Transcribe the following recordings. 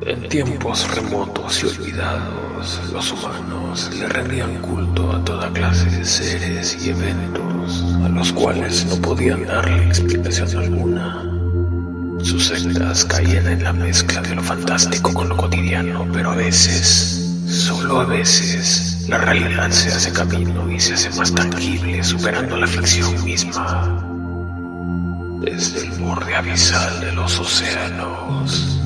En tiempos remotos y olvidados, los humanos le rendían culto a toda clase de seres y eventos a los cuales no podían darle explicación alguna. Sus sectas caían en la mezcla de lo fantástico con lo cotidiano, pero a veces, solo a veces, la realidad se hace camino y se hace más tangible, superando la ficción misma. Desde el borde abisal de los océanos,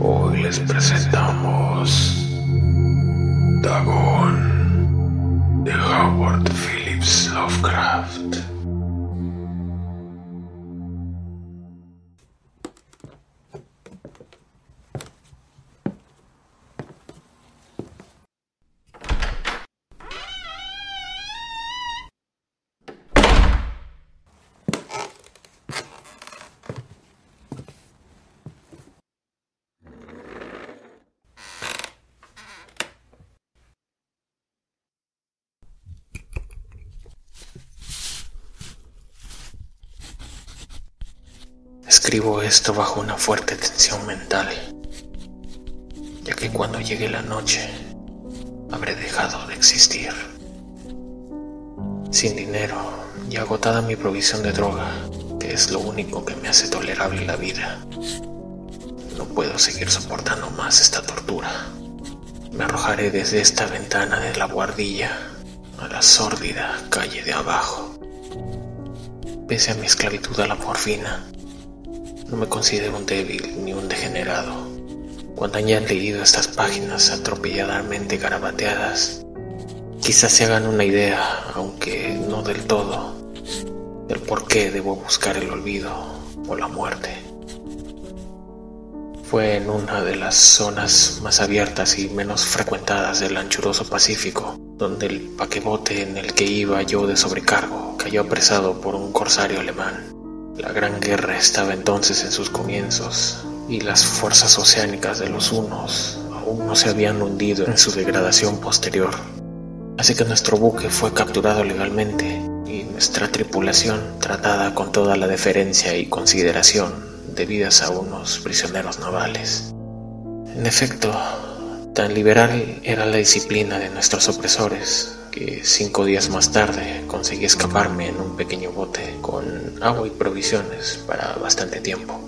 hoy les presentamos Escribo esto bajo una fuerte tensión mental, ya que cuando llegue la noche habré dejado de existir. Sin dinero y agotada mi provisión de droga, que es lo único que me hace tolerable la vida, no puedo seguir soportando más esta tortura. Me arrojaré desde esta ventana de la guardilla a la sórdida calle de abajo. Pese a mi esclavitud a la morfina, no me considero un débil ni un degenerado. Cuando hayan leído estas páginas atropelladamente garabateadas, quizás se hagan una idea, aunque no del todo, del por qué debo buscar el olvido o la muerte. Fue en una de las zonas más abiertas y menos frecuentadas del anchuroso Pacífico, donde el paquebote en el que iba yo de sobrecargo cayó apresado por un corsario alemán. La Gran Guerra estaba entonces en sus comienzos y las fuerzas oceánicas de los Unos aún no se habían hundido en su degradación posterior. Así que nuestro buque fue capturado legalmente y nuestra tripulación tratada con toda la deferencia y consideración debidas a unos prisioneros navales. En efecto, tan liberal era la disciplina de nuestros opresores que cinco días más tarde conseguí escaparme en un pequeño bote con agua y provisiones para bastante tiempo.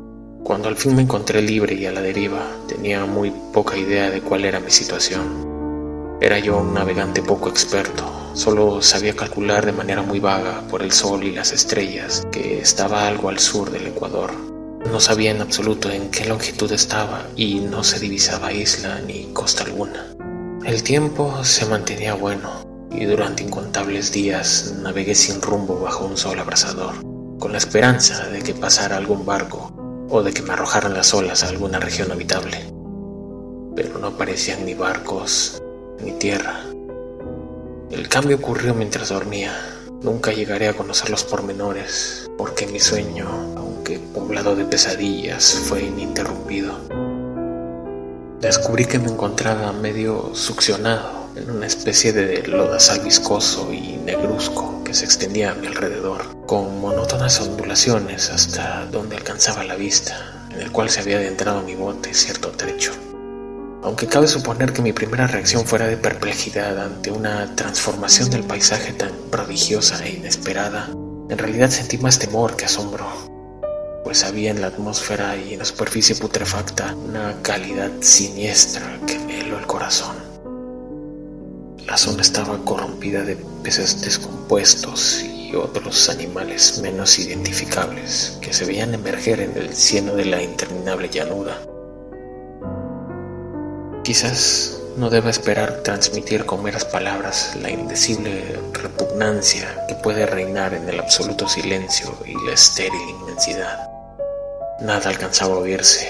Cuando al fin me encontré libre y a la deriva, tenía muy poca idea de cuál era mi situación. Era yo un navegante poco experto, solo sabía calcular de manera muy vaga por el sol y las estrellas que estaba algo al sur del Ecuador. No sabía en absoluto en qué longitud estaba y no se divisaba isla ni costa alguna. El tiempo se mantenía bueno, y durante incontables días navegué sin rumbo bajo un sol abrasador, con la esperanza de que pasara algún barco o de que me arrojaran las olas a alguna región habitable. Pero no aparecían ni barcos ni tierra. El cambio ocurrió mientras dormía. Nunca llegaré a conocer los pormenores, porque mi sueño, aunque poblado de pesadillas, fue ininterrumpido. Descubrí que me encontraba medio succionado en una especie de lodazal viscoso y negruzco que se extendía a mi alrededor, con monótonas ondulaciones hasta donde alcanzaba la vista, en el cual se había adentrado mi bote cierto trecho. Aunque cabe suponer que mi primera reacción fuera de perplejidad ante una transformación del paisaje tan prodigiosa e inesperada, en realidad sentí más temor que asombro, pues había en la atmósfera y en la superficie putrefacta una calidad siniestra que me heló el corazón. La zona estaba corrompida de peces descompuestos y otros animales menos identificables que se veían emerger en el cielo de la interminable llanura. Quizás no deba esperar transmitir con meras palabras la indecible repugnancia que puede reinar en el absoluto silencio y la estéril inmensidad. Nada alcanzaba a oírse,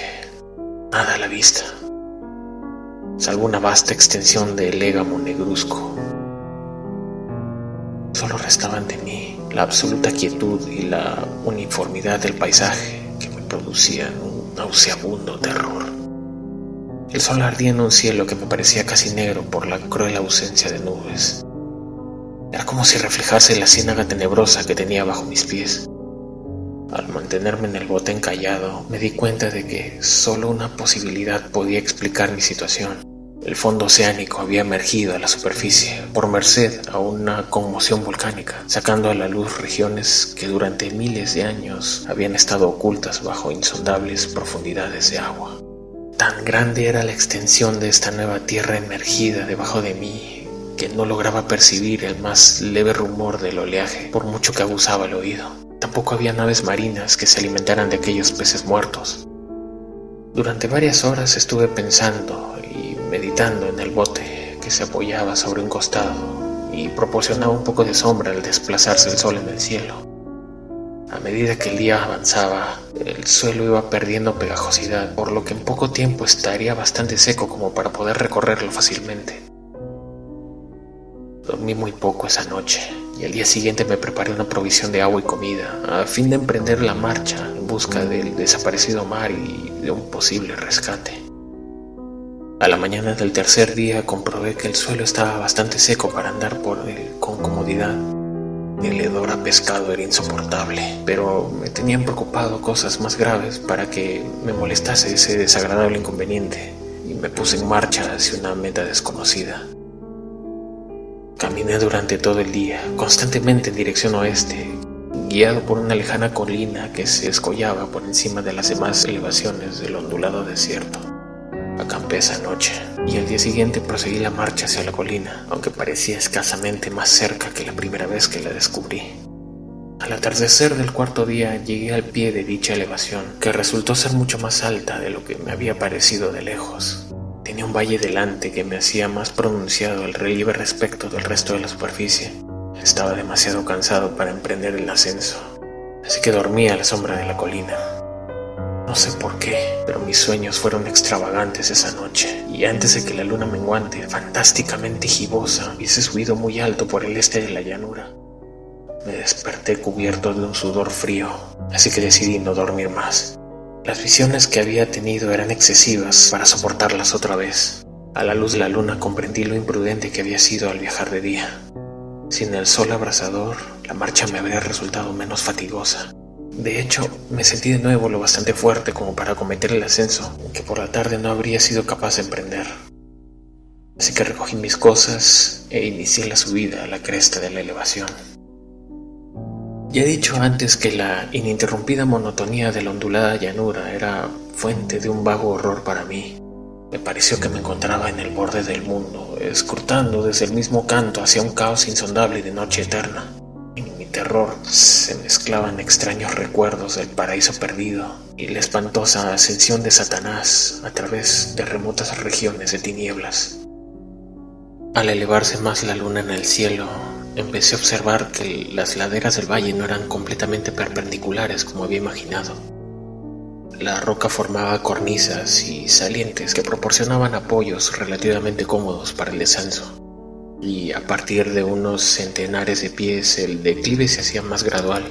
nada a la vista salvo una vasta extensión de légamo negruzco. Solo restaban de mí la absoluta quietud y la uniformidad del paisaje que me producían un nauseabundo terror. El sol ardía en un cielo que me parecía casi negro por la cruel ausencia de nubes. Era como si reflejase la ciénaga tenebrosa que tenía bajo mis pies. Al mantenerme en el bote encallado, me di cuenta de que solo una posibilidad podía explicar mi situación. El fondo oceánico había emergido a la superficie por merced a una conmoción volcánica, sacando a la luz regiones que durante miles de años habían estado ocultas bajo insondables profundidades de agua. Tan grande era la extensión de esta nueva tierra emergida debajo de mí que no lograba percibir el más leve rumor del oleaje por mucho que abusaba el oído. Tampoco había naves marinas que se alimentaran de aquellos peces muertos. Durante varias horas estuve pensando meditando en el bote que se apoyaba sobre un costado y proporcionaba un poco de sombra al desplazarse el sol en el cielo. A medida que el día avanzaba, el suelo iba perdiendo pegajosidad, por lo que en poco tiempo estaría bastante seco como para poder recorrerlo fácilmente. Dormí muy poco esa noche y al día siguiente me preparé una provisión de agua y comida a fin de emprender la marcha en busca del desaparecido mar y de un posible rescate. A la mañana del tercer día comprobé que el suelo estaba bastante seco para andar por él con comodidad. El hedor a pescado era insoportable, pero me tenían preocupado cosas más graves para que me molestase ese desagradable inconveniente y me puse en marcha hacia una meta desconocida. Durante todo el día, constantemente en dirección oeste, guiado por una lejana colina que se escollaba por encima de las demás elevaciones del ondulado desierto. Acampé esa noche y al día siguiente proseguí la marcha hacia la colina, aunque parecía escasamente más cerca que la primera vez que la descubrí. Al atardecer del cuarto día llegué al pie de dicha elevación, que resultó ser mucho más alta de lo que me había parecido de lejos. Tenía un valle delante que me hacía más pronunciado el relieve respecto del resto de la superficie. Estaba demasiado cansado para emprender el ascenso, así que dormí a la sombra de la colina. No sé por qué, pero mis sueños fueron extravagantes esa noche, y antes de que la luna menguante, fantásticamente gibosa, hubiese subido muy alto por el este de la llanura, me desperté cubierto de un sudor frío, así que decidí no dormir más. Las visiones que había tenido eran excesivas para soportarlas otra vez. A la luz de la luna comprendí lo imprudente que había sido al viajar de día. Sin el sol abrasador, la marcha me habría resultado menos fatigosa. De hecho, me sentí de nuevo lo bastante fuerte como para acometer el ascenso, que por la tarde no habría sido capaz de emprender. Así que recogí mis cosas e inicié la subida a la cresta de la elevación. Ya he dicho antes que la ininterrumpida monotonía de la ondulada llanura era fuente de un vago horror para mí. Me pareció que me encontraba en el borde del mundo, escrutando desde el mismo canto hacia un caos insondable de noche eterna terror se mezclaban extraños recuerdos del paraíso perdido y la espantosa ascensión de Satanás a través de remotas regiones de tinieblas. Al elevarse más la luna en el cielo, empecé a observar que las laderas del valle no eran completamente perpendiculares como había imaginado. La roca formaba cornisas y salientes que proporcionaban apoyos relativamente cómodos para el descenso y a partir de unos centenares de pies el declive se hacía más gradual.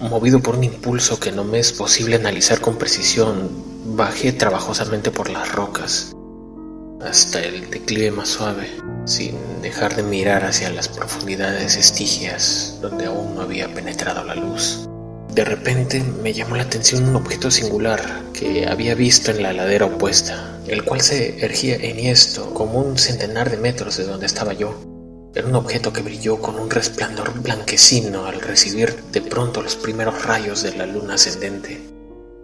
Movido por un impulso que no me es posible analizar con precisión, bajé trabajosamente por las rocas hasta el declive más suave, sin dejar de mirar hacia las profundidades estigias donde aún no había penetrado la luz. De repente me llamó la atención un objeto singular que había visto en la ladera opuesta, el cual se ergía enhiesto como un centenar de metros de donde estaba yo. Era un objeto que brilló con un resplandor blanquecino al recibir de pronto los primeros rayos de la luna ascendente.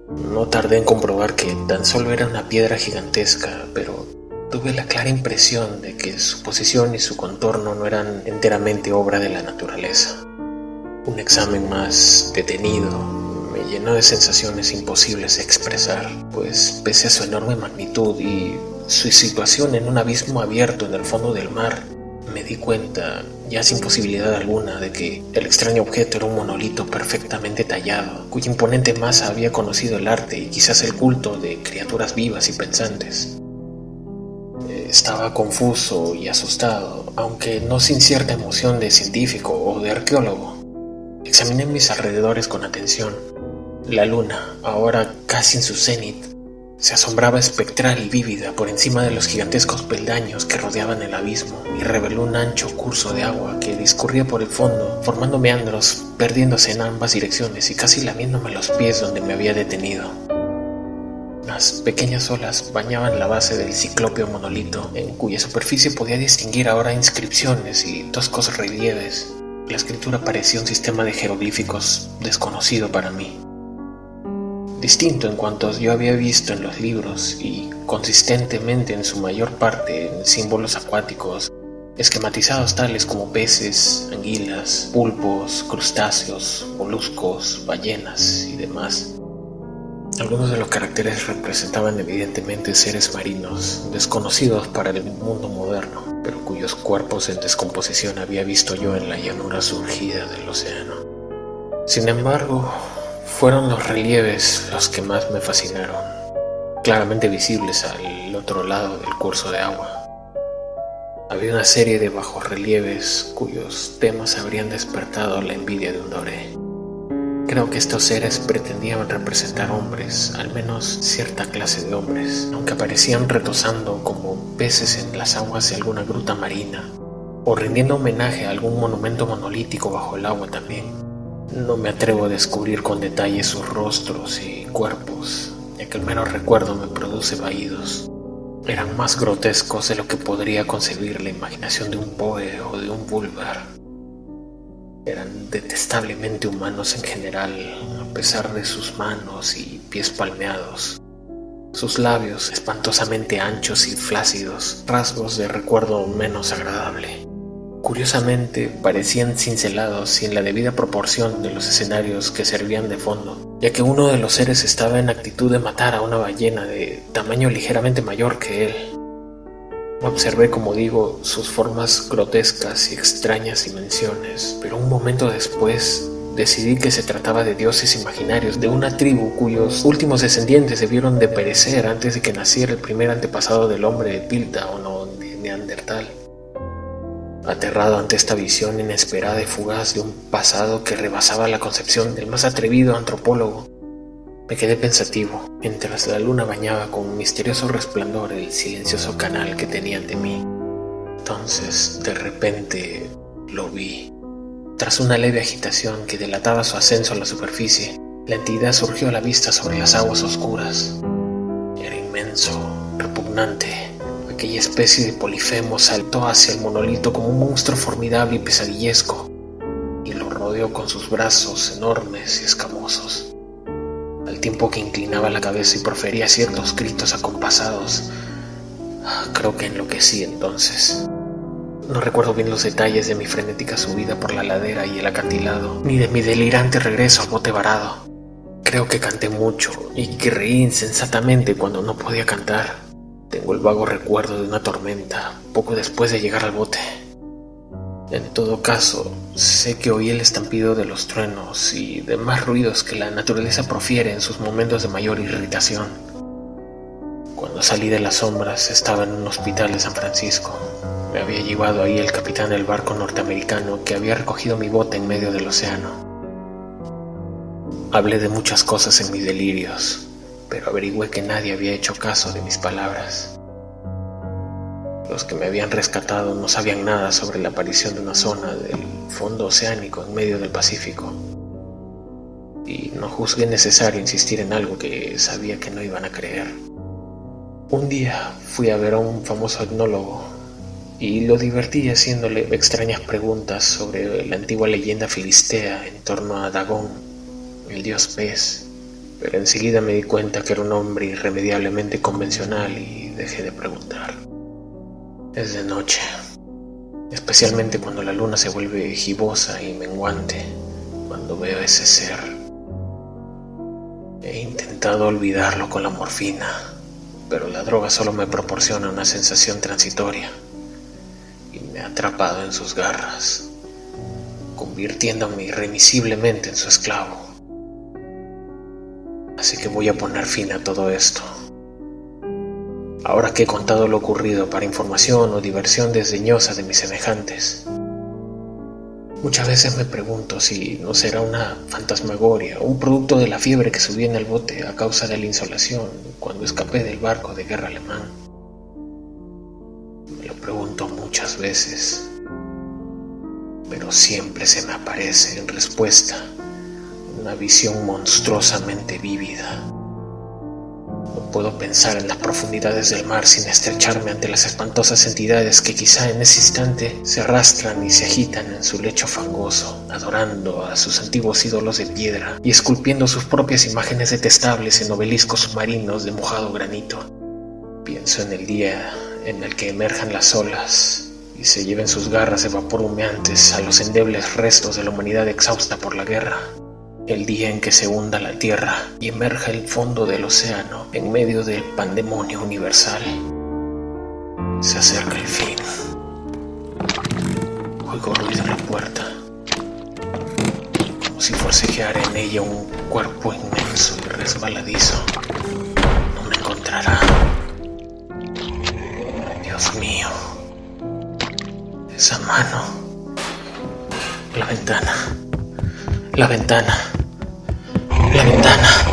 No tardé en comprobar que tan solo era una piedra gigantesca, pero tuve la clara impresión de que su posición y su contorno no eran enteramente obra de la naturaleza. Un examen más detenido me llenó de sensaciones imposibles de expresar, pues pese a su enorme magnitud y su situación en un abismo abierto en el fondo del mar, me di cuenta, ya sin posibilidad alguna, de que el extraño objeto era un monolito perfectamente tallado, cuya imponente masa había conocido el arte y quizás el culto de criaturas vivas y pensantes. Estaba confuso y asustado, aunque no sin cierta emoción de científico o de arqueólogo. Examiné mis alrededores con atención. La luna, ahora casi en su cenit, se asombraba espectral y vívida por encima de los gigantescos peldaños que rodeaban el abismo y reveló un ancho curso de agua que discurría por el fondo, formando meandros, perdiéndose en ambas direcciones y casi lamiéndome los pies donde me había detenido. Las pequeñas olas bañaban la base del ciclópeo monolito, en cuya superficie podía distinguir ahora inscripciones y toscos relieves. La escritura parecía un sistema de jeroglíficos desconocido para mí distinto en cuantos yo había visto en los libros y consistentemente en su mayor parte en símbolos acuáticos, esquematizados tales como peces, anguilas, pulpos, crustáceos, moluscos, ballenas y demás. Algunos de los caracteres representaban evidentemente seres marinos, desconocidos para el mundo moderno, pero cuyos cuerpos en descomposición había visto yo en la llanura surgida del océano. Sin embargo, fueron los relieves los que más me fascinaron, claramente visibles al otro lado del curso de agua. Había una serie de bajorrelieves cuyos temas habrían despertado la envidia de un doré. Creo que estos seres pretendían representar hombres, al menos cierta clase de hombres, aunque aparecían retosando como peces en las aguas de alguna gruta marina, o rindiendo homenaje a algún monumento monolítico bajo el agua también. No me atrevo a descubrir con detalle sus rostros y cuerpos, ya que el mero recuerdo me produce vaídos. Eran más grotescos de lo que podría concebir la imaginación de un Poe o de un Bulbar. Eran detestablemente humanos en general, a pesar de sus manos y pies palmeados. Sus labios espantosamente anchos y flácidos, rasgos de recuerdo menos agradable. Curiosamente, parecían cincelados en la debida proporción de los escenarios que servían de fondo, ya que uno de los seres estaba en actitud de matar a una ballena de tamaño ligeramente mayor que él. Observé, como digo, sus formas grotescas y extrañas dimensiones, pero un momento después decidí que se trataba de dioses imaginarios de una tribu cuyos últimos descendientes debieron de perecer antes de que naciera el primer antepasado del hombre de Pilta o no de Neandertal. Aterrado ante esta visión inesperada y fugaz de un pasado que rebasaba la concepción del más atrevido antropólogo, me quedé pensativo mientras la luna bañaba con un misterioso resplandor el silencioso canal que tenía ante mí. Entonces, de repente, lo vi. Tras una leve agitación que delataba su ascenso a la superficie, la entidad surgió a la vista sobre las aguas oscuras. Era inmenso, repugnante, Aquella especie de polifemo saltó hacia el monolito como un monstruo formidable y pesadillesco, y lo rodeó con sus brazos enormes y escamosos. Tiempo que inclinaba la cabeza y profería ciertos gritos acompasados, creo que enloquecí entonces. No recuerdo bien los detalles de mi frenética subida por la ladera y el acantilado, ni de mi delirante regreso al bote varado. Creo que canté mucho y que reí insensatamente cuando no podía cantar. Tengo el vago recuerdo de una tormenta poco después de llegar al bote. En todo caso, sé que oí el estampido de los truenos y demás ruidos que la naturaleza profiere en sus momentos de mayor irritación. Cuando salí de las sombras estaba en un hospital de San Francisco. Me había llevado ahí el capitán del barco norteamericano que había recogido mi bote en medio del océano. Hablé de muchas cosas en mis delirios, pero averigüé que nadie había hecho caso de mis palabras. Los que me habían rescatado no sabían nada sobre la aparición de una zona del fondo oceánico en medio del Pacífico. Y no juzgué necesario insistir en algo que sabía que no iban a creer. Un día fui a ver a un famoso etnólogo y lo divertí haciéndole extrañas preguntas sobre la antigua leyenda filistea en torno a Dagón, el dios pez pero enseguida me di cuenta que era un hombre irremediablemente convencional y dejé de preguntar. Es de noche, especialmente cuando la luna se vuelve gibosa y menguante, cuando veo ese ser. He intentado olvidarlo con la morfina, pero la droga solo me proporciona una sensación transitoria y me ha atrapado en sus garras, convirtiéndome irremisiblemente en su esclavo. Así que voy a poner fin a todo esto. Ahora que he contado lo ocurrido para información o diversión desdeñosa de mis semejantes, Muchas veces me pregunto si no será una fantasmagoria o un producto de la fiebre que subí en el bote a causa de la insolación cuando escapé del barco de guerra alemán. Me lo pregunto muchas veces, pero siempre se me aparece en respuesta una visión monstruosamente vívida puedo pensar en las profundidades del mar sin estrecharme ante las espantosas entidades que quizá en ese instante se arrastran y se agitan en su lecho fangoso, adorando a sus antiguos ídolos de piedra y esculpiendo sus propias imágenes detestables en obeliscos submarinos de mojado granito. Pienso en el día en el que emerjan las olas y se lleven sus garras de vapor humeantes a los endebles restos de la humanidad exhausta por la guerra el día en que se hunda la Tierra y emerja el fondo del océano en medio del pandemonio universal. Se acerca el fin. Oigo ruido en la puerta, como si forcejeara en ella un cuerpo inmenso y resbaladizo. No me encontrará. Dios mío. Esa mano. La ventana. La ventana. 变脸了。